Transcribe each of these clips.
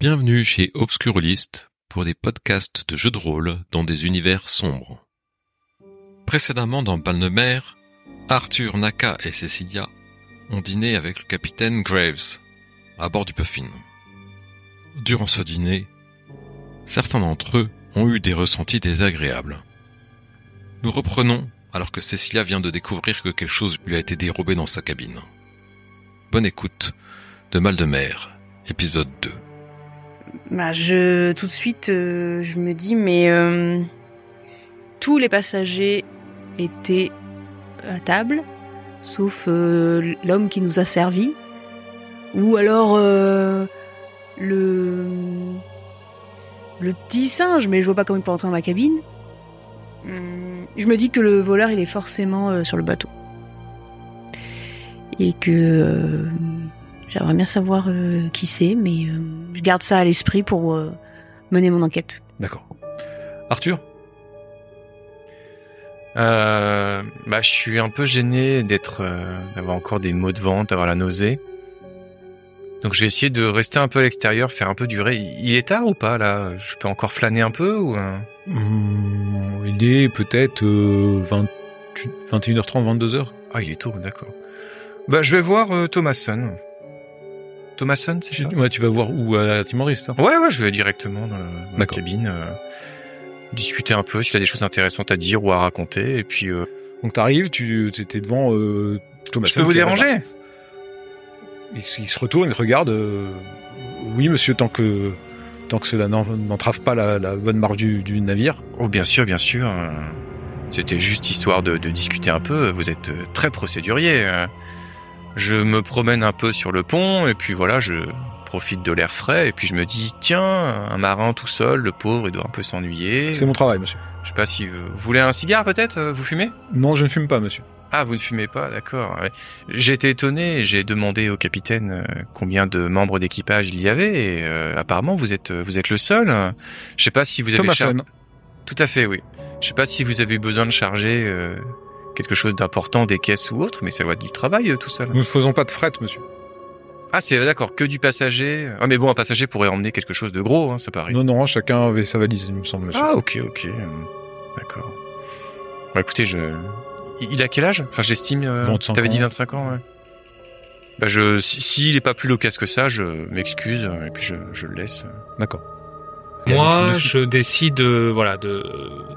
Bienvenue chez Obscurlist pour des podcasts de jeux de rôle dans des univers sombres. Précédemment dans Balnemer, Arthur, Naka et Cecilia ont dîné avec le capitaine Graves à bord du Puffin. Durant ce dîner, certains d'entre eux ont eu des ressentis désagréables. Nous reprenons alors que Cecilia vient de découvrir que quelque chose lui a été dérobé dans sa cabine. Bonne écoute de Mal de mer, épisode 2. Bah, je tout de suite, euh, je me dis, mais euh, tous les passagers étaient à table, sauf euh, l'homme qui nous a servi, ou alors le le petit singe, mais je vois pas comment il peut entrer dans ma cabine. Hum, Je me dis que le voleur, il est forcément sur le bateau, et que J'aimerais bien savoir euh, qui c'est, mais euh, je garde ça à l'esprit pour euh, mener mon enquête. D'accord. Arthur? Euh, bah, je suis un peu gêné d'être, euh, d'avoir encore des maux de ventre, d'avoir la nausée. Donc, je vais essayer de rester un peu à l'extérieur, faire un peu durer. Il est tard ou pas là? Je peux encore flâner un peu ou Hmm, Il est peut-être euh, 20 21h30, 22h. Ah, il est tôt, d'accord. Bah, je vais voir euh, Thomason. Thomason, c'est ça Ouais, tu vas voir où à la timoriste. Hein Ouais, ouais, je vais directement dans, la cabine, euh, discuter un peu s'il a des choses intéressantes à dire ou à raconter, et puis. Euh, Donc t'arrives, tu étais devant euh, Thomas. je peux vous déranger il, il se retourne, il regarde. euh, oui, monsieur, tant que tant que cela n'en- n'entrave pas la, la bonne marche du, du navire. Oh, bien sûr, bien sûr. euh, C'était juste histoire de, de discuter un peu. Vous êtes euh, très procédurier. Euh. Je me promène un peu sur le pont et puis voilà, je profite de l'air frais et puis je me dis tiens, un marin tout seul, le pauvre, il doit un peu s'ennuyer. C'est mon travail, monsieur. Je sais pas si vous, vous voulez un cigare peut-être. euh, Vous fumez? Non, je ne fume pas, monsieur. Ah, vous ne fumez pas, d'accord. ouais. J'ai été étonné. et J'ai demandé au capitaine euh, combien de membres d'équipage il y avait et euh, apparemment vous êtes vous êtes le seul. Je sais pas si vous avez tout à fait, oui. Je sais pas si vous avez besoin de charger euh, quelque chose d'important, des caisses ou autre, mais ça doit être du travail euh, tout seul. Nous ne faisons pas de fret, monsieur. Ah, c'est d'accord, que du passager. Ah, mais bon, un passager pourrait emmener quelque chose de gros, hein, ça paraît. Non, non, chacun avait sa valise, il me semble, monsieur. Ah, ok, ok, euh, d'accord. Bah, écoutez, je. Il a quel âge? Enfin, j'estime. Euh, 25 T'avais dit ans. 25 ans, ouais. Bah, je. si- S'il est pas plus loquace que ça, je m'excuse et puis je, je le laisse. D'accord. Moi, je décide euh, voilà de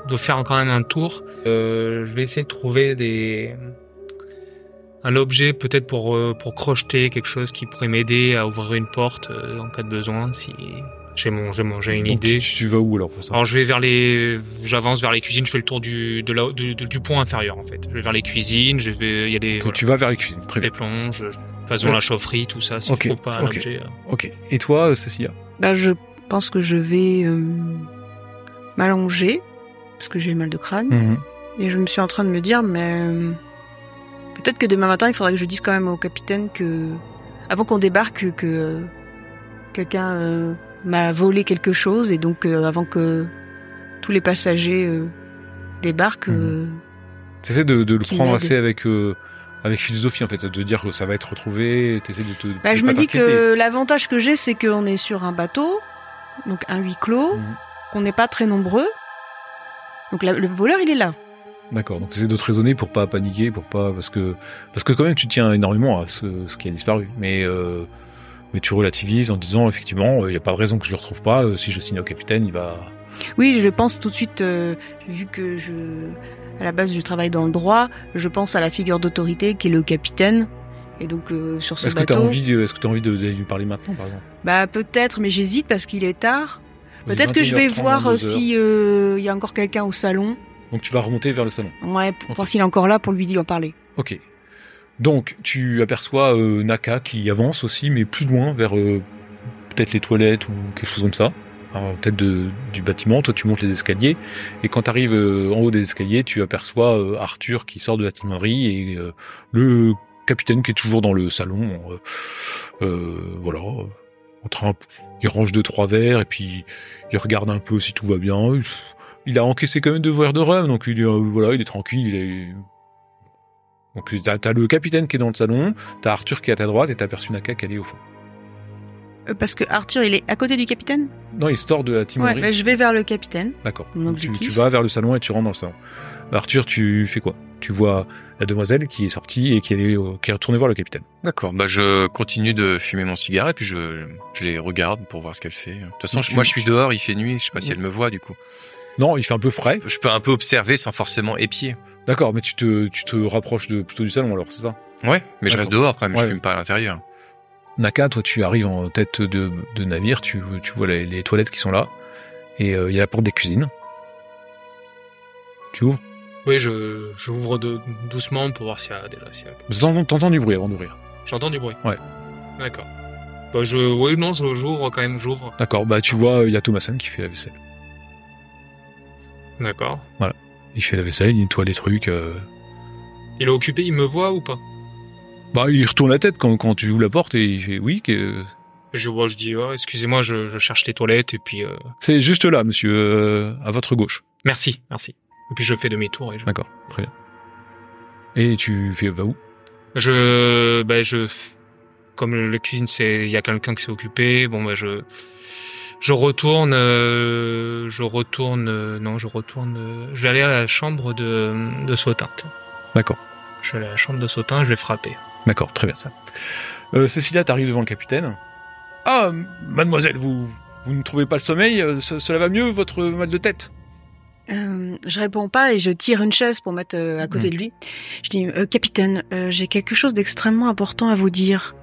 de faire quand même un tour. Euh, je vais essayer de trouver des un objet peut-être pour euh, pour crocheter quelque chose qui pourrait m'aider à ouvrir une porte euh, en cas de besoin si j'ai mon j'ai mon j'ai une Donc, idée. tu, tu vas où alors pour ça Alors je vais vers les j'avance vers les cuisines, je fais le tour du de la, de- de- du pont inférieur en fait. Je vais vers les cuisines, je vais il y a des Que voilà, tu vas vers les cuisines. Très bien. les plonges, Ouais. la chaufferie, tout ça si Ok, je trouve pas un ok. objet. euh. Ok. Et toi, Cécilia? Bah, je pense que je vais euh, m'allonger parce que j'ai mal de crâne Mhm. et je me suis en train de me dire, mais euh, peut-être que demain matin, il faudrait que je dise quand même au capitaine que avant qu'on débarque, que euh, quelqu'un m'a volé quelque chose et donc avant que tous les passagers débarquent. Euh, T'essaies de, de le prendre assez avec avec philosophie en fait, de dire que ça va être retrouvé. T'essaies de te. Bah, de je me dis que l'avantage que j'ai, c'est qu'on est sur un bateau, donc un huis clos, Mhm. qu'on n'est pas très nombreux. Donc la- le voleur, il est là. D'accord. Donc t'essaies de te raisonner pour pas paniquer, pour pas parce que parce que quand même tu tiens énormément à ce, ce qui a disparu, mais euh, mais tu relativises en disant effectivement il n'y a pas de raison que je le retrouve pas. euh, si je signe au capitaine, il va. Oui, je pense tout de suite, euh, vu que je, à la base, je travaille dans le droit, je pense à la figure d'autorité qui est le capitaine. Et donc euh, sur ce Est-ce que t'as bateau, envie de- est-ce que t'as envie de, lui parler maintenant par exemple? Bah peut-être, mais j'hésite parce qu'il est tard. Peut-être que je vais 21h30, voir euh, 22h. si euh, il y a encore quelqu'un au salon. Donc tu vas remonter vers le salon. Ouais, pour voir s'il est encore là pour lui en parler. Ok. Donc tu aperçois euh, Naka qui avance aussi, mais plus loin vers peut-être les toilettes ou quelque chose comme ça. Alors, Peut-être de- du bâtiment. Toi tu montes les escaliers et quand tu arrives en haut des escaliers, tu aperçois euh, Arthur qui sort de la timonerie et euh, le capitaine qui est toujours dans le salon. euh, euh, voilà. En train, il range deux trois verres et puis il regarde un peu si tout va bien. Il a encaissé quand même deux verres de rhum, donc il est, euh, voilà, il est tranquille. Il est... Donc t'as as le capitaine qui est dans le salon, t'as Arthur qui est à ta droite et t'as aperçu Naka qui est au fond. Parce que Arthur, il est à côté du capitaine? Non, il sort de la Ouais, timonerie. bah, je vais vers le capitaine. D'accord. Donc, tu vas vers le salon et tu rentres dans le salon. Arthur, tu fais quoi? Tu vois la demoiselle qui est sortie et qui est, qui est retournée voir le capitaine. D'accord. Bah je continue de fumer mon cigare et puis je, je les regarde pour voir ce qu'elle fait. De toute façon, je- moi je suis dehors, il fait nuit, je sais pas si elle me voit du coup. Non, il fait un peu frais. Je peux un peu observer sans forcément épier. D'accord, mais tu te, tu te rapproches de, plutôt du salon alors, c'est ça? Ouais, mais je reste dehors quand même, Ouais. je fume pas à l'intérieur. Naka, toi, tu arrives en tête de, de navire, tu, tu vois les, les toilettes qui sont là, et euh, il y a la porte des cuisines. Tu ouvres Oui, je j'ouvre de, doucement pour voir s'il y a déjà. s'il y a- T'entends du bruit avant d'ouvrir. J'entends du bruit. Ouais. D'accord. Bah je, oui, non, j'ouvre quand même, j'ouvre. D'accord, bah tu vois, il y a Thomason qui fait la vaisselle. D'accord. Il fait la vaisselle, il nettoie les trucs. euh. Il est occupé, il me voit ou pas? Bah, il retourne la tête quand, quand tu ouvres la porte et il fait oui, que... Je vois, je dis, oh, excusez-moi, je, je cherche les toilettes et puis euh, c'est juste là, monsieur, euh, à votre gauche. merci, merci. Et puis je fais demi-tour et je, D'accord, très bien. Et tu fais va où? Je, bah, je, comme la cuisine, c'est, il y a quelqu'un qui s'est occupé. Bon, bah, je, je retourne, euh, je retourne, euh, non, je retourne. euh, je vais aller à la chambre de, de Sautin. D'accord, Je vais aller à la chambre de Sautin, je vais frapper. d'accord, très bien ça. Cécilia, t'arrives devant le capitaine. Ah, mademoiselle, vous, vous ne trouvez pas le sommeil? Ce- Cela va mieux, votre mal de tête? Euh, je réponds pas et je tire une chaise pour mettre euh, à côté Mm. de lui. Je dis, euh, capitaine, j'ai quelque chose d'extrêmement important à vous dire.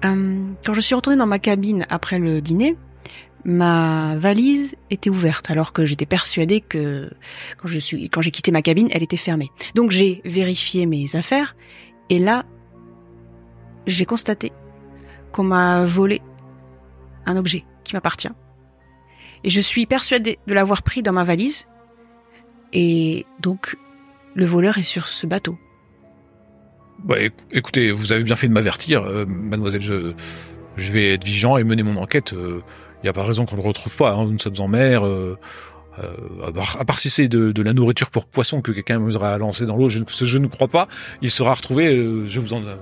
Quand je suis retournée dans ma cabine après le dîner, ma valise était ouverte alors que j'étais persuadée que quand je suis quand j'ai quitté ma cabine, elle était fermée. Donc j'ai vérifié mes affaires et là j'ai constaté qu'on m'a volé un objet qui m'appartient. Et je suis persuadée de l'avoir pris dans ma valise et donc, le voleur est sur ce bateau. Bah, éc- écoutez, vous avez bien fait de m'avertir, euh, mademoiselle. Je, vais être vigilant et mener mon enquête. Il n'y a pas raison qu'on ne le retrouve pas. hein, Nous sommes en mer. euh, euh, à, part, à si c'est de, la nourriture pour poisson que quelqu'un m'osera lancer dans l'eau, je, je ne crois pas. Il sera retrouvé. euh, je vous en euh,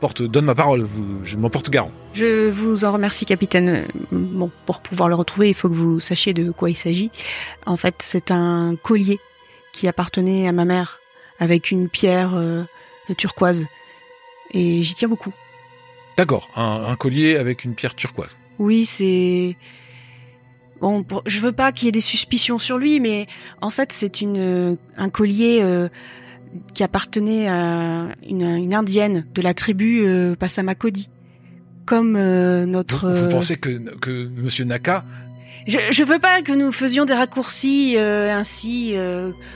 porte, donne ma parole. Vous, je m'en porte garant. Je vous en remercie, capitaine. Bon, pour pouvoir le retrouver, il faut que vous sachiez de quoi il s'agit. En fait, c'est un collier qui appartenait à ma mère, avec une pierre euh, turquoise. Et j'y tiens beaucoup. D'accord. Un, un collier avec une pierre turquoise. Oui, c'est bon. Pour... Je veux pas qu'il y ait des suspicions sur lui, mais en fait, c'est une un collier euh, qui appartenait à une, une indienne de la tribu euh, Passamakodi. Comme euh, notre. Vous, vous euh, pensez que, que Monsieur Naka Je, je veux pas que nous faisions des raccourcis euh, ainsi,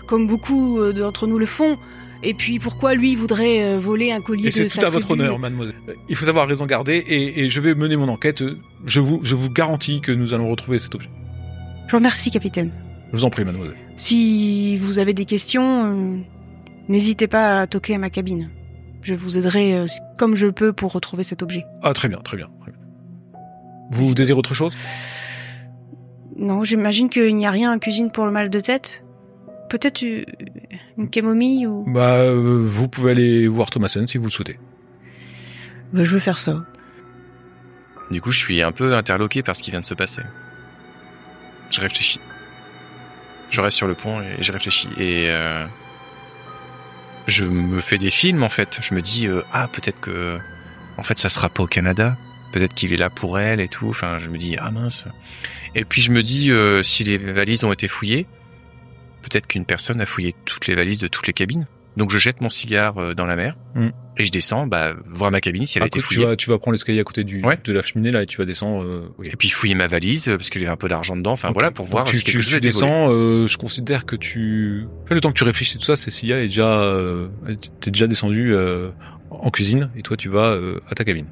comme beaucoup d'entre nous le font. Et puis pourquoi lui voudrait voler un collier Et de c'est sa tout à votre honneur, mademoiselle. Il faut avoir raison garder et, et je vais mener mon enquête. Je vous, je vous garantis que nous allons retrouver cet objet. Je vous remercie, capitaine. Je vous en prie, mademoiselle. Si vous avez des questions, n'hésitez pas à toquer à ma cabine. Je vous aiderai euh, comme je peux pour retrouver cet objet. Ah, très bien, très bien. très bien. Vous désirez autre chose? Non, j'imagine qu'il n'y a rien en cuisine pour le mal de tête. Peut-être une camomille ou... Bah, euh, vous pouvez aller voir Thomason si vous le souhaitez. Bah, je vais faire ça. Du coup, je suis un peu interloqué par ce qui vient de se passer. Je réfléchis. Je reste sur le pont et je réfléchis. Et euh, je me fais des films en fait. Je me dis euh, ah peut-être que en fait ça sera pas au Canada. Peut-être qu'il est là pour elle et tout. Enfin, je me dis ah mince. Et puis je me dis euh, si les valises ont été fouillées, peut-être qu'une personne a fouillé toutes les valises de toutes les cabines. Donc je jette mon cigare euh, dans la mer Mm. et je descends bah, voir ma cabine si elle a été que tu fouillée. vas, tu vas prendre l'escalier à côté du, Ouais. de la cheminée là et tu vas descendre. euh, ok. Et puis fouiller ma valise euh, parce qu'il y avait un peu d'argent dedans. Enfin voilà pour Donc voir tu, si tu, tu descends. euh, je considère que tu. Fais le temps que tu réfléchis tout ça. Cécilia est déjà, euh, t'es déjà descendu euh, en cuisine et toi tu vas euh, à ta cabine.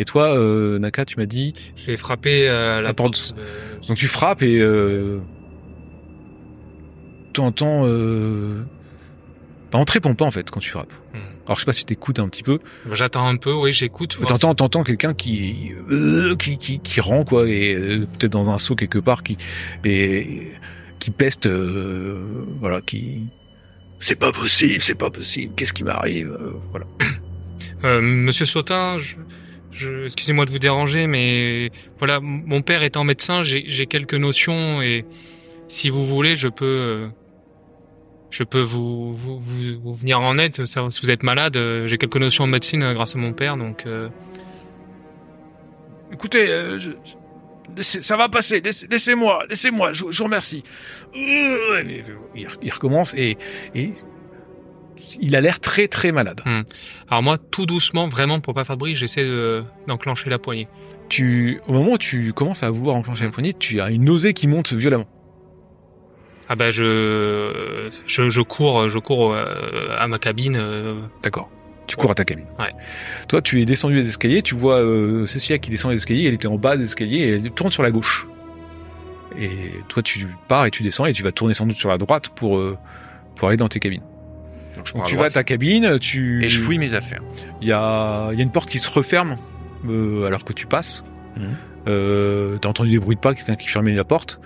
Et toi, euh, Naka, tu m'as dit. Je vais frapper euh, la La porte. de- Donc tu frappes et euh, tu entends. Bah, on te répond pas en fait quand tu frappes. Hmm. Alors je sais pas si t'écoutes un petit peu. J'attends un peu, oui, j'écoute. T'entends, t'entends quelqu'un qui, euh, qui, qui, qui rend quoi et euh, peut-être dans un seau quelque part qui et qui peste, euh, voilà, qui. C'est pas possible, c'est pas possible. Qu'est-ce qui m'arrive euh, Voilà. Euh, Monsieur Sautin, je, je, excusez-moi de vous déranger, mais voilà, mon père étant médecin, j'ai j'ai quelques notions et si vous voulez, je peux, euh, je peux vous, vous, vous, vous venir en aide. Ça, si vous êtes malade, euh, j'ai quelques notions en médecine euh, grâce à mon père, donc. euh, Écoutez, euh, je- ça va passer. laissez- Laissez-moi, laissez-moi. Je, je vous remercie. Euh, Il, il recommence et, et il a l'air très très malade. Alors moi, tout doucement, vraiment pour pas faire de bruit, j'essaie de- d'enclencher la poignée. Tu, au moment où tu commences à vouloir enclencher la poignée, tu as une nausée qui monte violemment. Ah bah je, je, je cours, je cours euh, à ma cabine. euh, D'accord. Tu cours à ta cabine. Ouais. Toi, tu es descendu les escaliers, tu vois euh, Cécilia qui descend les escaliers, elle était en bas des escaliers et elle tourne sur la gauche. Et toi, tu pars et tu descends et tu vas tourner sans doute sur la droite pour, euh, pour aller dans tes cabines. Donc, je Donc prends tu vas à ta cabine, tu... et je fouille mes affaires. Il y a, il y a une porte qui se referme euh, alors que tu passes. Mhm. Euh, T'as entendu des bruits de pas, quelqu'un qui fermait la porte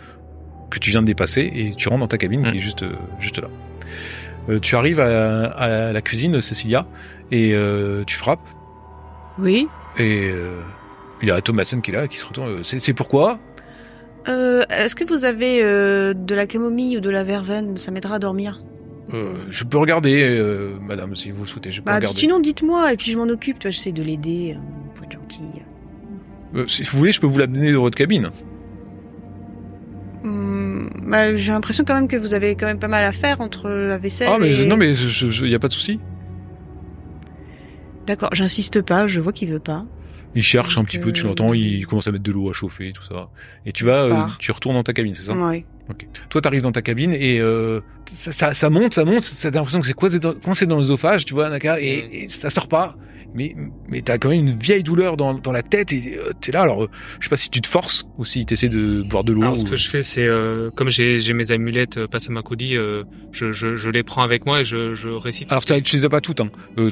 que tu viens de dépasser et tu rentres dans ta cabine qui est juste, euh, juste là. Euh, tu arrives à, à la cuisine de Cécilia et euh, tu frappes Oui. et euh, il y a Thomason qui est là qui se retourne. C'est c'est pourquoi? Euh, Est-ce que vous avez euh, de la camomille ou de la verveine? Ça m'aidera à dormir. Euh, Je peux regarder, euh, madame, si vous le souhaitez. Je peux Bah, regarder. sinon, dites-moi et puis je m'en occupe. Tu vois, j'essaie de l'aider euh, pour être gentille. Euh, si vous voulez, je peux vous l'amener dans votre cabine. Bah, j'ai l'impression quand même que vous avez quand même pas mal à faire entre la vaisselle. Ah, mais je- et... non, mais il y a pas de souci. D'accord, j'insiste pas. Je vois qu'il veut pas. Il cherche un petit peu, tu euh, l'entends, il commence à mettre de l'eau à chauffer, tout ça. Et tu vas, euh, tu retournes dans ta cabine, c'est ça? Ouais. Ok. Toi, t'arrives dans ta cabine et euh, ça, ça, ça monte, ça monte. T'as l'impression que c'est coincé dans, coincé dans l'œsophage, tu vois, Naka, et, et ça sort pas. Mais, mais t'as quand même une vieille douleur dans, dans la tête et euh, t'es là. Alors, euh, je sais pas si tu te forces ou si t'essaies de boire de l'eau. Alors ce ou- que je fais, c'est euh, comme j'ai mes amulettes euh, à ma euh, je, je, je les prends avec moi et je, je récite. Alors, tu les as pas toutes. Hein. Euh,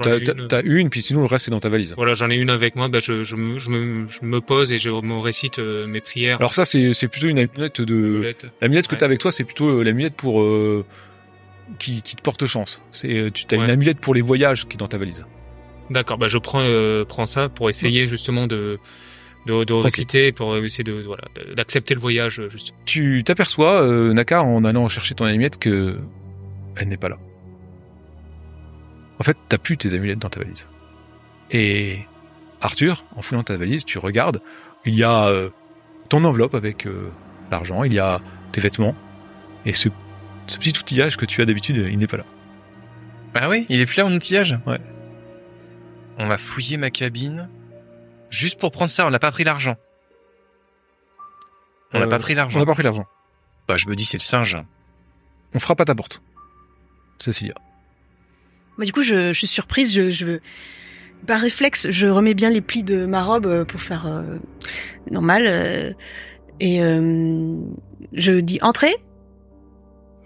t'as, une. une, puis sinon le reste c'est dans ta valise. Voilà, j'en ai une avec moi. Bah, je, je, me, je, me, je me pose et je me récite euh, mes prières. Alors ça, c'est, c'est plutôt une amulette de. L'amulette que Ouais. t'as avec toi, c'est plutôt euh, l'amulette pour euh, qui, qui te porte chance. C'est, euh, tu t'as une amulette pour les voyages qui est dans ta valise. D'accord, bah je prends euh, prends ça pour essayer justement de de, de réciter pour essayer de voilà d'accepter le voyage euh, juste. tu t'aperçois, euh, Naka, en allant chercher ton amulette, que elle n'est pas là. En fait, t'as plus tes amulettes dans ta valise. Et Arthur, en fouillant ta valise, tu regardes, il y a euh, ton enveloppe avec euh, l'argent, il y a tes vêtements, et ce, ce petit outillage que tu as d'habitude, il n'est pas là. Ah oui, il est plus là mon outillage Ouais. On va fouiller ma cabine juste pour prendre ça. On n'a pas pris l'argent. On n'a Euh, pas pris On l'argent. n'a pas pris l'argent. Bah je me dis c'est le singe. On frappe à ta porte. Cécilia. Bah, du coup, je, je suis surprise. Je, je, par réflexe, je remets bien les plis de ma robe euh, pour faire euh, normal. euh, et euh, je dis entrez.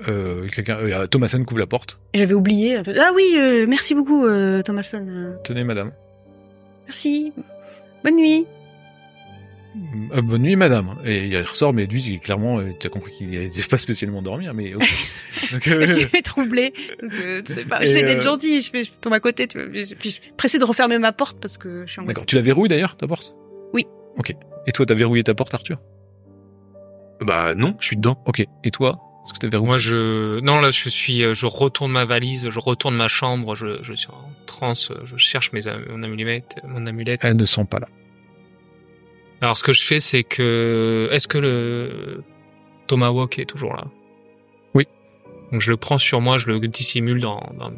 Euh, quelqu'un, euh, Thomason qui ouvre la porte. Et J'avais oublié. en fait. Ah oui, euh, merci beaucoup, euh, Thomason. Tenez, madame. merci. Bonne nuit. Euh, bonne nuit, madame. Et il ressort, mais lui, clairement, euh, tu as compris qu'il n'était pas spécialement dormir, mais ok. Donc, euh, Je suis troublée. Euh, tu sais pas, j'essaie d'être gentille. Je, fais, je tombe à côté. Tu vois, puis je, puis je suis pressée de refermer ma porte parce que je suis angoissée. D'accord. Tu la verrouilles d'ailleurs, ta porte? Oui. Ok. Et toi, t'as verrouillé ta porte, Arthur? Bah non, je suis dedans. Ok. Et toi? Est-ce que Moi je non là je suis euh, je retourne ma valise, je retourne ma chambre, je, je suis en transe, euh, je cherche mes mon amulette, mon amulette. Elle ne sent pas là. Alors ce que je fais c'est que est-ce que le Tomahawk est toujours là? Oui. Donc je le prends sur moi, je le dissimule dans dans,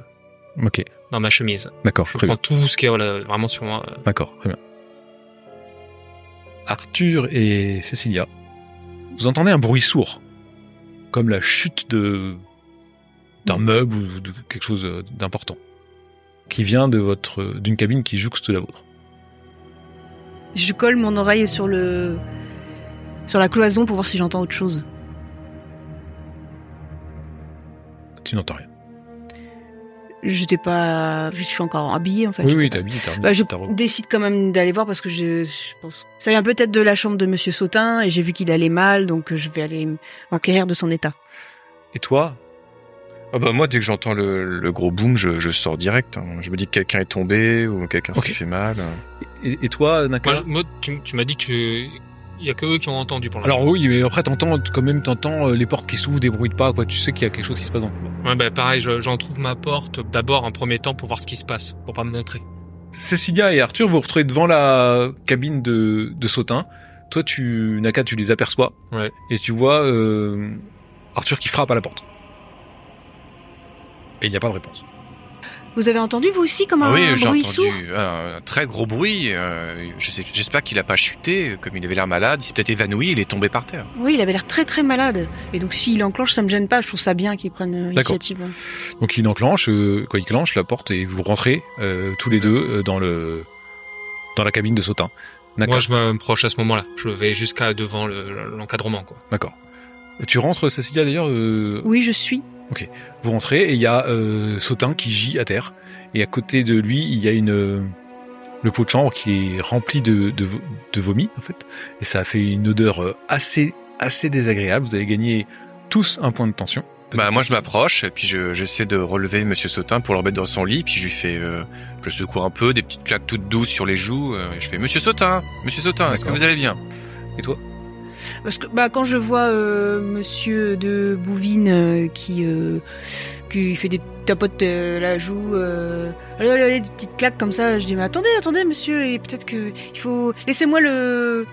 Ok. dans ma chemise. D'accord. Je Très prends bien. tout ce qui est voilà, vraiment sur moi. euh. D'accord. Très bien. Arthur et Cécilia, vous entendez un bruit sourd, comme la chute de d'un meuble ou de quelque chose euh, d'important, qui vient de votre d'une cabine qui jouxte la vôtre. Je colle mon oreille sur le sur la cloison pour voir si j'entends autre chose. Tu n'entends rien. J'étais pas, je suis encore habillée en fait. oui, Je oui, sais t'as pas. habillé, t'as Bah, je décide quand même d'aller voir parce que je, je pense. Ça vient peut-être de la chambre de Monsieur Sautin et j'ai vu qu'il allait mal, donc je vais aller m'enquérir de son état. Et toi, Ah bah moi, dès que j'entends le, le gros boom, je, je sors direct. hein. Je me dis que quelqu'un est tombé ou quelqu'un Ok. s'est fait mal. Et, et toi, Naka? Moi, moi, tu, tu m'as dit que il y a que eux qui ont entendu pour l'instant. Alors oui, mais après t'entends quand même t'entends euh, les portes qui s'ouvrent, des bruits de pas, quoi. Tu sais qu'il y a quelque chose qui se passe dans le couloir. Ouais, bah pareil, je- j'en trouve ma porte d'abord en premier temps pour voir ce qui se passe, pour pas me montrer. Cécilia et Arthur, vous vous retrouvez devant la cabine de, de Sautin. Toi, tu Naka, tu les aperçois. Ouais. Et tu vois euh, Arthur qui frappe à la porte. Et il n'y a pas de réponse. Vous avez entendu vous aussi comme Ah un oui, j'ai bruit entendu sourd? un très gros bruit. euh, je sais, j'espère qu'il a pas chuté, comme il avait l'air malade. Il s'est peut-être évanoui, il est tombé par terre. Oui, il avait l'air très très malade. Et donc s'il enclenche, ça me gêne pas. Je trouve ça bien qu'il prenne D'accord. l'initiative. Donc il enclenche, euh, quoi, il clenche la porte et vous rentrez euh, tous les deux dans le dans la cabine de Sautin. Moi, je m'approche à ce moment-là. Je vais jusqu'à devant le- l'encadrement, d'accord. Tu rentres, Cécilia d'ailleurs. euh, Oui, je suis. Vous rentrez et il y a euh, Sautin qui gît à terre. Et à côté de lui, il y a une euh, le pot de chambre qui est rempli de, de, de vomi en fait. Et ça a fait une odeur euh, assez assez désagréable. Vous avez gagné tous un point de tension. Bah moi je m'approche et puis je- j'essaie de relever Monsieur Sautin pour le remettre dans son lit. Puis je lui fais, euh, je secoue un peu, des petites claques toutes douces sur les joues. euh, et je fais Monsieur Sautin, Monsieur Sautin, est-ce que vous allez bien? Et toi? Parce que bah quand je vois euh, Monsieur de Bouvine euh, qui euh, qui fait des tapotes euh, la joue, euh, allez, allez, allez, des petites claques comme ça, je dis mais attendez, attendez Monsieur, et peut-être que il faut laissez-moi le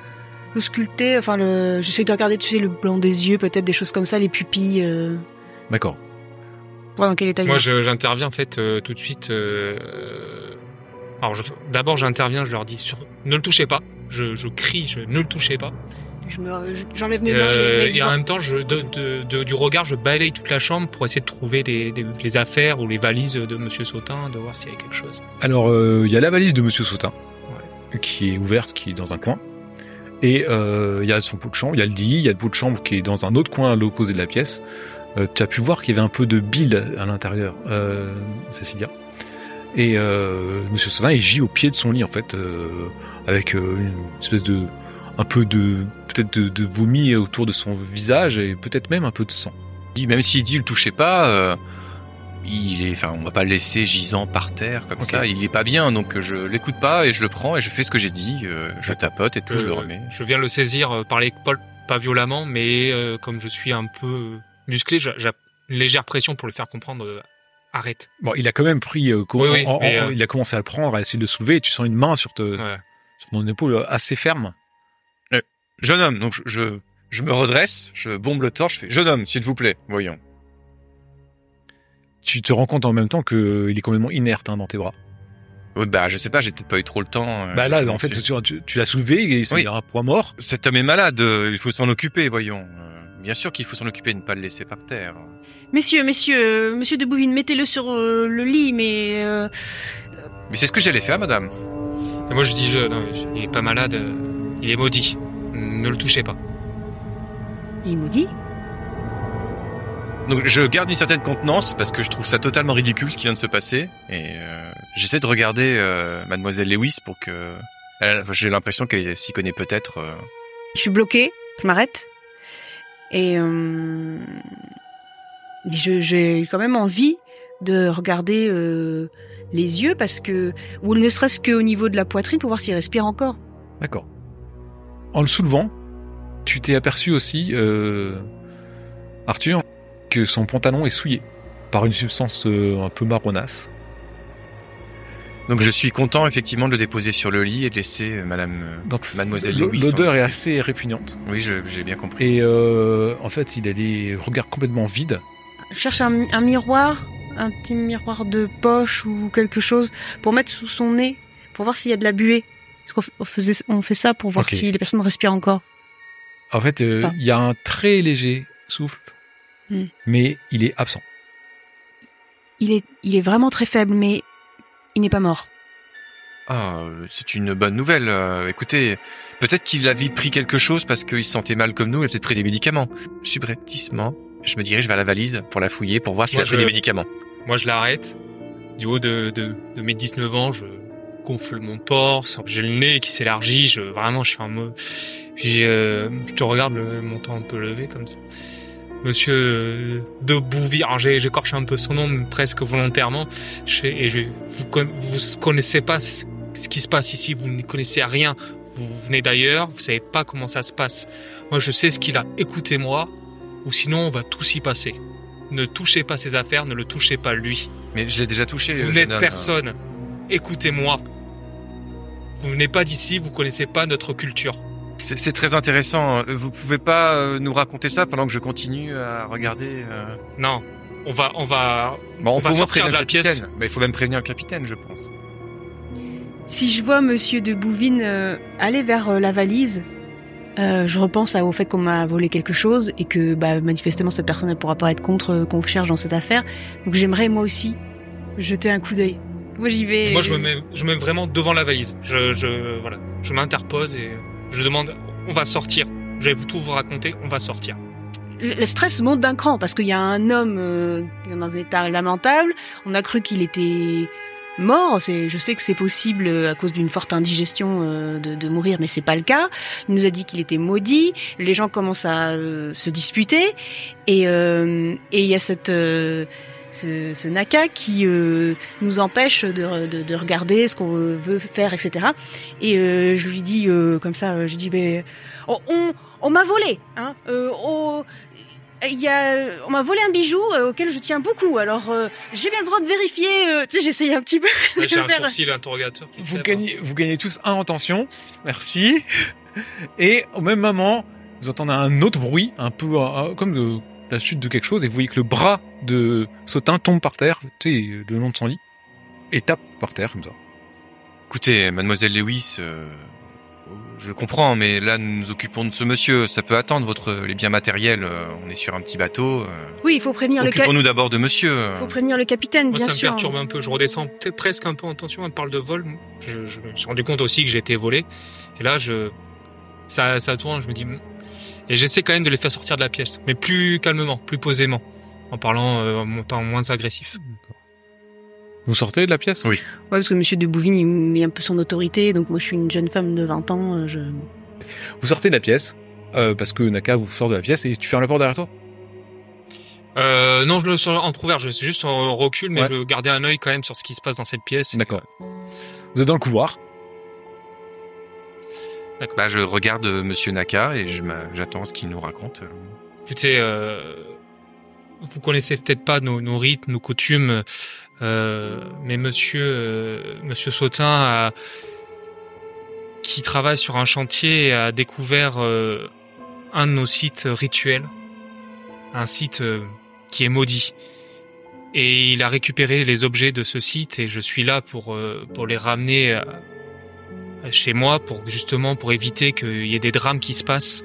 le sculpter, enfin le, j'essaie de regarder, tu sais, le blanc des yeux, peut-être des choses comme ça, les pupilles, euh, D'accord. dans quel état il Moi, j'interviens en fait euh, tout de suite. euh, Alors, d'abord, j'interviens, je leur dis sur- ne le touchez pas. Je, je crie, je ne le touchez pas. Je me- je- J'enlève mes mains, Euh, les mets et en même temps, je, de, de- de- du regard, je balaye toute la chambre pour essayer de trouver les, les- les affaires ou les valises de Monsieur Sautin, de voir s'il y a quelque chose. Alors euh, il y a la valise de Monsieur Sautin qui est ouverte, qui est dans un coin. Et euh, il y a son pot de chambre, il y a le lit, il y a le pot de chambre qui est dans un autre coin à l'opposé de la pièce. Euh, tu as pu voir qu'il y avait un peu de bile à l'intérieur, euh, Cécilia. Et euh, Monsieur Sautin, il gît au pied de son lit en fait, euh, avec euh, une espèce de, un peu de, peut-être de, de vomi autour de son visage et peut-être même un peu de sang. Il dit, Même s'il dit le touchez pas, euh, il est, enfin on va pas le laisser gisant par terre comme ça. Il est pas bien, donc je l'écoute pas et je le prends et je fais ce que j'ai dit. euh, je tapote et tout, je le remets. Je viens le saisir euh, par l'épaule, pas violemment, mais euh, comme je suis un peu musclé, j'ai j'ai une légère pression pour le faire comprendre. euh, arrête. Bon, il a quand même pris, euh, co- Oui, oui, en- en- mais, euh, il a commencé à le prendre, à essayer de le soulever, et tu sens une main sur, te, Ouais. sur ton épaule assez ferme. Jeune homme, donc je, je, je me redresse, je bombe le torche, je fais jeune homme, s'il vous plaît, voyons. Tu te rends compte en même temps qu'il est complètement inerte hein, dans tes bras. Oui, bah je sais pas, j'ai peut-être pas eu trop le temps. euh, bah j'ai là, en fait, tu, tu- tu l'as soulevé et c'est Oui. un poids mort. Cet homme est malade, euh, il faut s'en occuper, voyons. Euh, bien sûr qu'il faut s'en occuper, ne pas le laisser par terre. Messieurs, messieurs, euh, Monsieur de Bouvine, mettez-le sur euh, le lit, mais euh, Mais c'est ce que j'allais faire, madame. Et moi, je dis, je, non, je- il est pas malade, euh, il est maudit. Ne le touchez pas. il me dit. Donc je garde une certaine contenance parce que je trouve ça totalement ridicule ce qui vient de se passer et euh, j'essaie de regarder euh, Mademoiselle Lewis pour que j'ai l'impression qu'elle s'y connaît peut-être. euh. Je suis bloquée, je m'arrête. Et euh, je- j'ai quand même envie de regarder euh, les yeux parce que, ou ne serait-ce qu'au niveau de la poitrine pour voir s'il respire encore. D'accord. En le soulevant, tu t'es aperçu aussi, euh, Arthur, que son pantalon est souillé par une substance euh, un peu marronasse. Donc je suis content effectivement de le déposer sur le lit et de laisser euh, Madame. Donc Mademoiselle Lewis, L'odeur est assez répugnante. Oui, j'ai bien compris. Et euh, en fait, il a les regards complètement vides. Je cherche un, un miroir, un petit miroir de poche ou quelque chose pour mettre sous son nez, pour voir s'il y a de la buée. Parce qu'on f- on faisait, on fait ça pour voir si les personnes respirent encore. En fait, euh, il y a un très léger souffle, Hmm. mais il est absent. Il est, il est vraiment très faible, mais il n'est pas mort. Ah, euh, c'est une bonne nouvelle. euh, écoutez, peut-être qu'il a pris quelque chose parce qu'il se sentait mal comme nous. Il a peut-être pris des médicaments. Subrepticement, je me dirige vers la valise pour la fouiller pour voir s'il a pris je- des médicaments. Moi, je l'arrête. Du haut de, de, de mes 19 ans, je gonfle mon torse, j'ai le nez qui s'élargit, je, vraiment, je suis en mode... Puis euh, je te regarde le montant un peu levé comme ça. Monsieur euh, de j'ai j'écorche un peu son nom mais presque volontairement. Je- Et je, vous con- vous connaissez pas ce ce qui se passe ici. Vous ne connaissez rien. Vous venez d'ailleurs. Vous savez pas comment ça se passe. Moi je sais ce qu'il a. Écoutez-moi, ou sinon on va tous y passer. Ne touchez pas ses affaires. Ne le touchez pas lui. Mais je l'ai déjà touché. Vous n'êtes personne. Écoutez-moi. Vous venez pas d'ici. Vous connaissez pas notre culture. C'est très intéressant. Vous pouvez pas euh, nous raconter ça pendant que je continue à regarder. euh Non. On va, on va, Bon, on, On peut va sortir prévenir de la le pièce. capitaine. Mais il faut même prévenir le capitaine, je pense. Si je vois Monsieur de Bouvines euh, aller vers euh, la valise, euh, je repense à- au fait qu'on m'a volé quelque chose et que bah, manifestement cette personne ne pourra pas être contre euh, qu'on cherche dans cette affaire. Donc j'aimerais moi aussi jeter un coup d'œil. Moi j'y vais. Moi, je me mets, je me mets vraiment devant la valise. Je, je, voilà, je m'interpose et je demande. On va sortir. Je vais vous tout vous raconter. On va sortir. Le stress monte d'un cran parce qu'il y a un homme euh, dans un état lamentable. On a cru qu'il était mort. Je sais que c'est possible euh, à cause d'une forte indigestion euh, de, de mourir, mais c'est pas le cas. Il nous a dit qu'il était maudit. Les gens commencent à euh, se disputer et euh, et il y a cette euh, ce, ce Naka qui euh, nous empêche de, de, de regarder ce qu'on veut faire, etc. Et euh, je lui dis euh, comme ça, euh, je dis ben on, on, on m'a volé, hein. Euh, on- il y a, on m'a volé un bijou euh, auquel je tiens beaucoup. Alors euh, j'ai bien le droit de vérifier. euh, tu sais, j'essaye un petit peu. Là, J'ai un faire- sourcil interrogateur. Qui Vous gagnez, vous gagnez tous un en tension. Merci. Et au même moment, vous entendez un autre bruit, un peu euh, comme de la chute de quelque chose, et vous voyez que le bras de Sautin tombe par terre, tu sais, le long de son lit, et tape par terre comme ça. Écoutez, mademoiselle Lewis, euh, je comprends, mais là nous nous occupons de ce monsieur. Ça peut attendre votre les biens matériels. euh, on est sur un petit bateau. euh. Oui, il faut prévenir le, ca- Occupons-nous d'abord de monsieur. euh. faut prévenir le capitaine, Moi, bien ça me sûr. perturbe un peu. Je redescends presque un peu en tension. On parle de vol. Je, je me suis rendu compte aussi que j'ai été volé. Et là, je, ça, ça tourne. Je me dis. Et j'essaie quand même de les faire sortir de la pièce, mais plus calmement, plus posément, en parlant, euh, en montant moins agressif. Vous sortez de la pièce? Oui. Ouais, parce que Monsieur de Bouvines, il met un peu son autorité. Donc moi, je suis une jeune femme de 20 ans. euh, Je... Vous sortez de la pièce, euh, parce que Naka vous sort de la pièce, et tu fermes la porte derrière toi? Euh, non, je le sors en trouvert. Je suis juste en recul, mais Ouais. je veux garder un œil quand même sur ce qui se passe dans cette pièce. D'accord. Vous êtes dans le couloir. Bah, je regarde euh, monsieur Naka et j'attends ce qu'il nous raconte. Écoutez, euh, vous connaissez peut-être pas nos, nos rythmes, nos coutumes, euh, mais Monsieur euh, Monsieur Sautin a, qui travaille sur un chantier a découvert euh, un de nos sites rituels, un site qui est maudit. Et il a récupéré les objets de ce site et je suis là pour pour les ramener chez moi pour justement pour éviter qu'il y ait des drames qui se passent.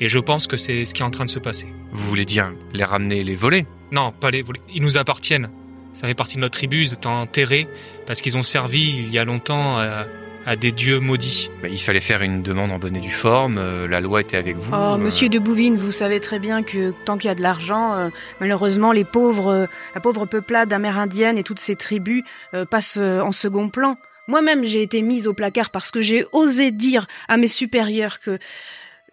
Et je pense que c'est ce qui est en train de se passer. Vous voulez dire les ramener, les voler? Non, pas les voler. Ils nous appartiennent. Ça fait partie de notre tribu. Ils étaient enterrés parce qu'ils ont servi il y a longtemps à, à des dieux maudits. Bah, Il fallait faire une demande en bonne et due forme. euh, la loi était avec vous. Oh, euh, Monsieur de Bouvines, vous savez très bien que tant qu'il y a de l'argent, euh, malheureusement, les pauvres, euh, la pauvre peuplade amérindienne et toutes ces tribus euh, passent euh, en second plan. Moi-même, j'ai été mise au placard parce que j'ai osé dire à mes supérieurs que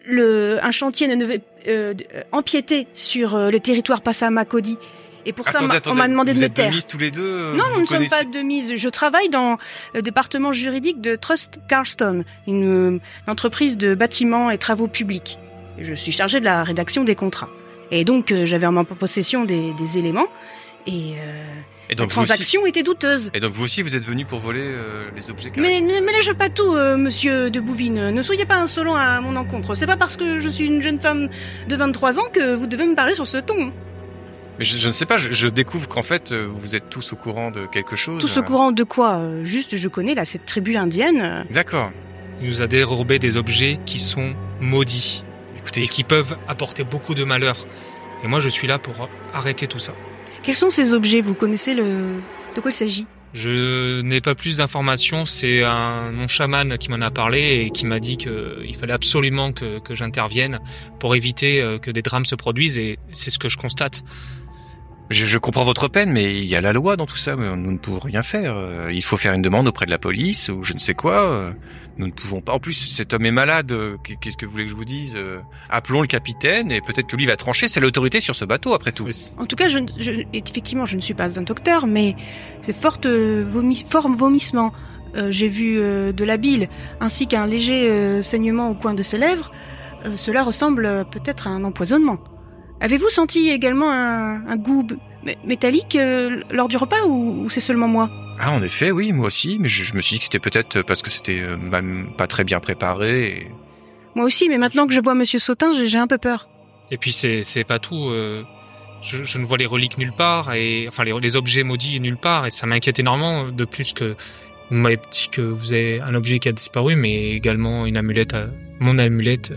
le, un chantier ne devait euh, euh, empiéter sur euh, le territoire Passamakodi. Et pour ça, Attendez, on m'a- demandé vous de me êtes taire. mise tous les deux. euh, Non, vous nous ne sommes connaissez- pas de mise. Je travaille dans le département juridique de Trust Carston, une, euh, une entreprise de bâtiments et travaux publics. Je suis chargée de la rédaction des contrats. Et donc, euh, j'avais en ma possession des, des éléments. Et Et la donc, vous aussi, transaction était douteuse. et donc vous aussi, vous êtes venu pour voler euh, les objets. Mais ne mélange pas tout, euh, monsieur de Bouvines. Ne soyez pas insolent à mon encontre. C'est pas parce que je suis une jeune femme de 23 ans que vous devez me parler sur ce ton. Mais je, je ne sais pas. Je, je découvre qu'en fait, euh, vous êtes tous au courant de quelque chose. Tout ce euh. courant de quoi? Juste, je connais là cette tribu indienne. D'accord. Il nous a dérobé des objets qui sont maudits Écoutez, et qui peuvent apporter beaucoup de malheur. Et moi, je suis là pour arrêter tout ça. Quels sont ces objets? Vous connaissez le... De quoi il s'agit? Je n'ai pas plus d'informations. C'est un mon chaman qui m'en a parlé et qui m'a dit qu'il fallait absolument que, que j'intervienne pour éviter euh, que des drames se produisent. Et c'est ce que je constate. Je, je comprends votre peine, mais il y a la loi dans tout ça. Nous ne pouvons rien faire. Euh, Il faut faire une demande auprès de la police ou je ne sais quoi. euh, Nous ne pouvons pas. En plus, cet homme est malade. euh, Qu'est-ce que vous voulez que je vous dise Appelons le capitaine et peut-être que lui va trancher. C'est l'autorité sur ce bateau, après tout. En tout cas, je, je- effectivement, je ne suis pas un docteur, mais c'est fort, euh, vomi, fort vomissement. Euh, J'ai vu euh, de la bile, ainsi qu'un léger saignement au coin de ses lèvres. Cela ressemble peut-être à un empoisonnement. Avez-vous senti également un, un goût métallique euh, lors du repas ou, ou c'est seulement moi? Ah, en effet, oui, moi aussi. Mais je, je me suis dit que c'était peut-être parce que c'était euh, mal- pas très bien préparé. et- Moi aussi, mais maintenant que je vois Monsieur Sautin, j'ai un peu peur. Et puis c'est pas tout. euh, je, je ne vois les reliques nulle part et enfin les, les objets maudits nulle part et ça m'inquiète énormément. De plus que vous m'avez dit que vous avez un objet qui a disparu, mais également une amulette, à- mon amulette.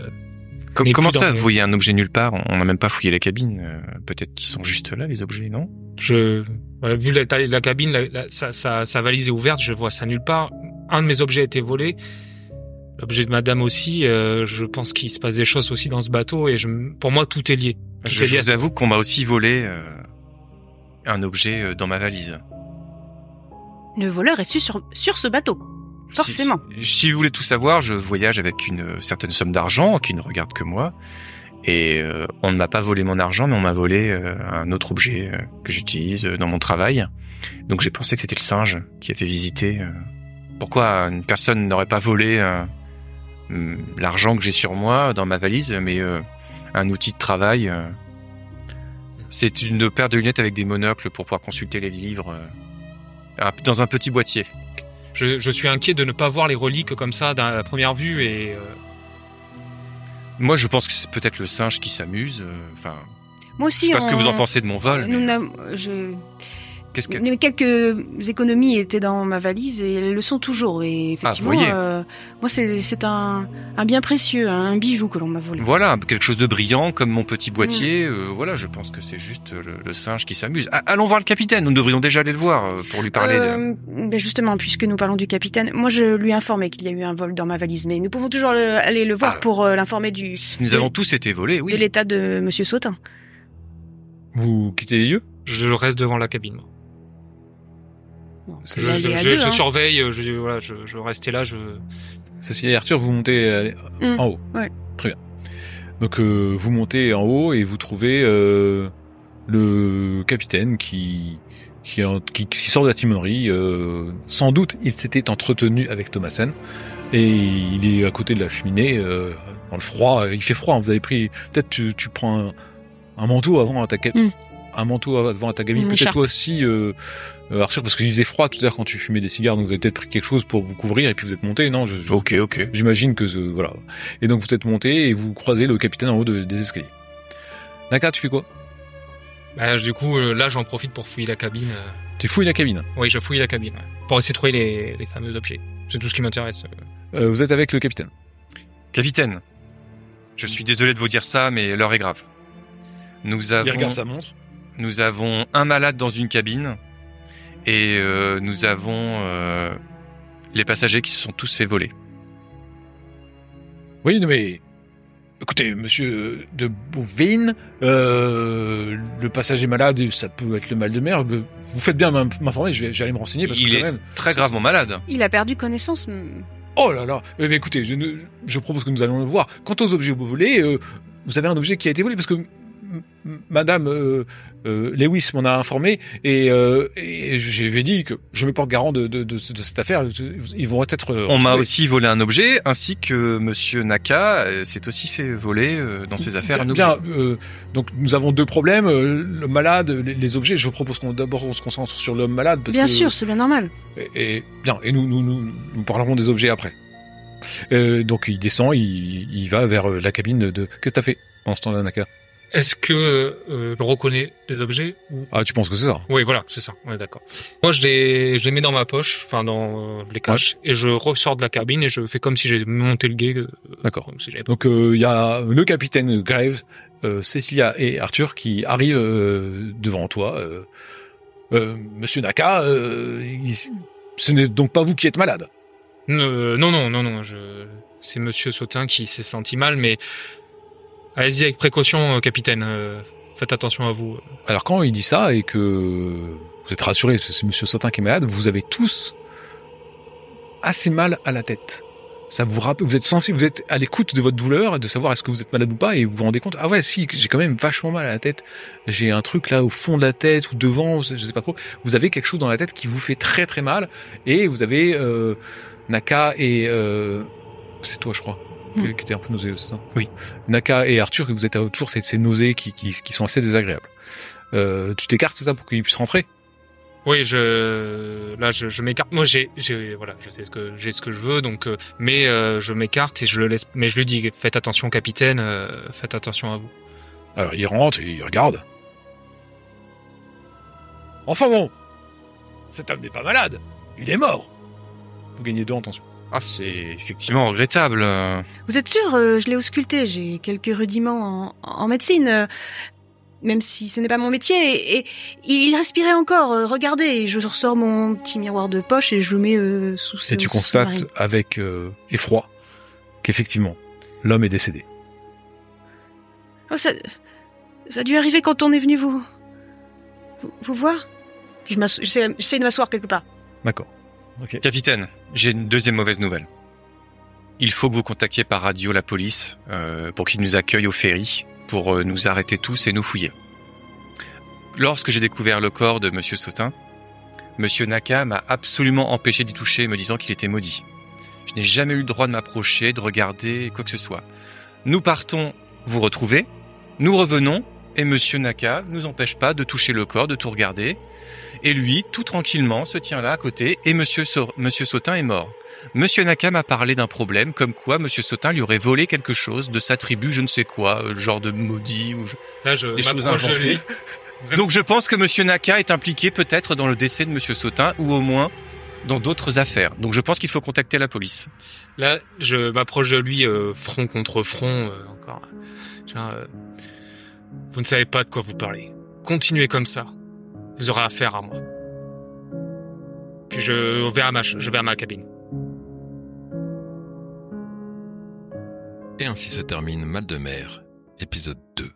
Euh, Com- Mais comment ça, vous les- voyez un objet nulle part? On n'a même pas fouillé les cabines. euh, Peut-être qu'ils sont juste là, les objets, non? Je, voilà, vu la taille de la cabine, la- la- sa, sa- sa valise est ouverte, je vois ça nulle part. Un de mes objets a été volé. L'objet de madame aussi, euh, je pense qu'il se passe des choses aussi dans ce bateau et je, pour moi tout est lié. Tout Je, est lié vous avoue qu'on m'a aussi volé euh, un objet euh, dans ma valise. Le voleur est su sur, sur ce bateau. Forcément. Si, vous voulez tout savoir, je voyage avec une euh, certaine somme d'argent qui ne regarde que moi. Et euh, on ne m'a pas volé mon argent, mais on m'a volé euh, un autre objet euh, que j'utilise dans mon travail. Donc j'ai pensé que c'était le singe qui était visité. Pourquoi une personne n'aurait pas volé hum, l'argent que j'ai sur moi dans ma valise, mais un outil de travail. C'est une paire de lunettes avec des monocles pour pouvoir consulter les livres dans un petit boîtier. Je, je suis inquiet de ne pas voir les reliques comme ça d'un- à première vue et euh, Moi, je pense que c'est peut-être le singe qui s'amuse. euh, Enfin, Moi je aussi. sais pas ce que vous en on- pensez de mon vol. Nous mais n'avons- je- Qu'est-ce que Mais quelques économies étaient dans ma valise et elles le sont toujours. Et effectivement, Ah, voyez. euh, moi, c'est un, un bien précieux, un bijou que l'on m'a volé. Voilà, quelque chose de brillant comme mon petit boîtier. Mm. euh, voilà, je pense que c'est juste le, le singe qui s'amuse. Ah, allons voir le capitaine. Nous devrions déjà aller le voir euh, pour lui parler. de... Ben justement, puisque nous parlons du capitaine, moi je lui ai informé qu'il y a eu un vol dans ma valise, mais nous pouvons toujours le- aller le voir Ah. pour euh, l'informer du Si nous de- avons tous été volés, de oui. l'état de Monsieur Sautin. Vous quittez les lieux? Je reste devant la cabine. Je, je, je- deux, je hein. surveille, je, voilà, je, je restais là, je, et Arthur, vous montez euh, Mm, en haut. ouais. Très bien. Donc euh, vous montez en haut et vous trouvez euh, le capitaine qui qui, en- qui, qui sort de la timonerie. euh, sans doute, il s'était entretenu avec Thomasen et il est à côté de la cheminée euh, dans le froid. Il fait froid. hein, Vous avez pris peut-être tu, tu prends un, un manteau avant à ta. Un manteau avant à ta cabine. Une Peut-être toi aussi, euh, euh, Arthur, parce qu'il faisait froid tout à l'heure quand tu fumais des cigares, donc vous avez peut-être pris quelque chose pour vous couvrir et puis vous êtes monté. Non, je, je- Ok, ok. J'imagine que ce, voilà. Et donc vous êtes monté et vous croisez le capitaine en haut de- des escaliers. Naka, tu fais quoi? Bah, du coup, euh, là, j'en profite pour fouiller la cabine. euh. Tu fouilles la cabine? Oui, je fouille la cabine ouais, pour essayer de trouver les, les fameux objets. C'est tout ce qui m'intéresse. euh. Vous êtes avec le capitaine. Capitaine, je suis désolé de vous dire ça, mais l'heure est grave. Nous avons, sa montre. Nous avons un malade dans une cabine et euh, nous avons euh, les passagers qui se sont tous fait voler. Oui, non, mais écoutez, monsieur de Bouvine, euh, le passager malade, ça peut être le mal de mer. Vous faites bien m'in- m'informer. Je vais, me renseigner parce Il que est quand même. très gravement malade. Il a perdu connaissance. Oh là là. Eh bien, écoutez, je, ne- je propose que nous allons le voir. Quant aux objets volés, euh, vous avez un objet qui a été volé parce que Madame euh, euh, Lewis m'en a informé et, euh, et je lui ai dit que je me porte garant de, de, de, de cette affaire. Ils vont être. euh, On m'a aussi volé un objet, ainsi que Monsieur Naka euh, s'est aussi fait voler euh, dans ses affaires un Bien, objet. euh, donc nous avons deux problèmes euh, le malade, les, les objets. Je propose qu'on d'abord on se concentre sur l'homme malade. Parce Bien que- sûr, c'est bien normal. Et, et- bien, et nous, nous, nous, nous parlerons des objets après. Euh, donc il descend, il, il va vers la cabine de. Qu'est-ce que t'as fait pendant ce temps-là, Naka? Est-ce que euh, je reconnais les objets ou... Ah, tu penses que c'est ça Oui, voilà, c'est ça. On est d'accord. Moi, je les, je les mets dans ma poche, enfin dans, euh, les cache, et je ressors de la cabine et je fais comme si j'ai monté le guet. euh, D'accord. Si Donc euh, il y a le capitaine Graves, euh, Cecilia et Arthur qui arrivent euh, devant toi. Monsieur Naka, euh, il- ce n'est donc pas vous qui êtes malade? Euh, non, non, non, non. Je... C'est Monsieur Sautin qui s'est senti mal, mais allez-y avec précaution, euh, capitaine. Euh, faites attention à vous. Alors quand il dit ça et que vous êtes que c'est Monsieur Sautin qui est malade, vous avez tous assez mal à la tête. Ça vous rappelle, vous êtes censé, vous êtes à l'écoute de votre douleur de savoir est-ce que vous êtes malade ou pas et vous vous rendez compte, ah ouais, si, j'ai quand même vachement mal à la tête. J'ai un truc là au fond de la tête ou devant, je sais pas trop. Vous avez quelque chose dans la tête qui vous fait très très mal et vous avez euh, Naka et euh, c'est toi, je crois, qui, Mm. qui était un peu nauséeux, c'est ça? Oui. Naka et Arthur, que vous êtes toujours ces, ces nausées qui, qui, qui sont assez désagréables. Euh, tu t'écartes, c'est ça, pour qu'il puisse rentrer? Oui, je là je, je m'écarte. Moi j'ai j'ai voilà, je sais ce que j'ai ce que je veux donc euh, mais euh, je m'écarte et je le laisse mais je lui dis faites attention capitaine, euh, faites attention à vous. Alors il rentre et il regarde. Enfin bon, cet homme n'est pas malade, il est mort. Vous gagnez deux en tension. Ah, c'est effectivement regrettable. Vous êtes sûr euh, Je l'ai ausculté. J'ai quelques rudiments en, en médecine, euh, même si ce n'est pas mon métier. Et, et il respirait encore. euh, regardez, je ressors mon petit miroir de poche et je le mets euh, sous ce Et tu constates avec euh, effroi qu'effectivement, l'homme est décédé. Oh, ça, ça a dû arriver quand on est venu vous, vous, vous voir. Je j'essaie de m'asseoir quelque part. D'accord. Capitaine, j'ai une deuxième mauvaise nouvelle. Il faut que vous contactiez par radio la police euh, pour qu'ils nous accueillent au ferry, pour euh, nous arrêter tous et nous fouiller. Lorsque j'ai découvert le corps de Monsieur Sautin, Monsieur Naka m'a absolument empêché d'y toucher, me disant qu'il était maudit. Je n'ai jamais eu le droit de m'approcher, de regarder quoi que ce soit. Nous partons vous retrouver, nous revenons, et Monsieur Naka nous empêche pas de toucher le corps, de tout regarder. Et lui, tout tranquillement, se tient là à côté, et Monsieur, Sau- Monsieur Sautin est mort. Monsieur Naka m'a parlé d'un problème, comme quoi Monsieur Sautin lui aurait volé quelque chose de sa tribu, je ne sais quoi, euh, genre de maudit ou je- Là je Des choses inventées. Donc je pense que Monsieur Naka est impliqué peut-être dans le décès de Monsieur Sautin, ou au moins dans d'autres affaires. Donc je pense qu'il faut contacter la police. Là, je m'approche de lui euh, front contre front euh, encore. Euh, vous ne savez pas de quoi vous parlez. Continuez comme ça. Vous aurez affaire à moi. Puis je vais à ma, je vais ma cabine. Et ainsi se termine Mal de mer, épisode 2.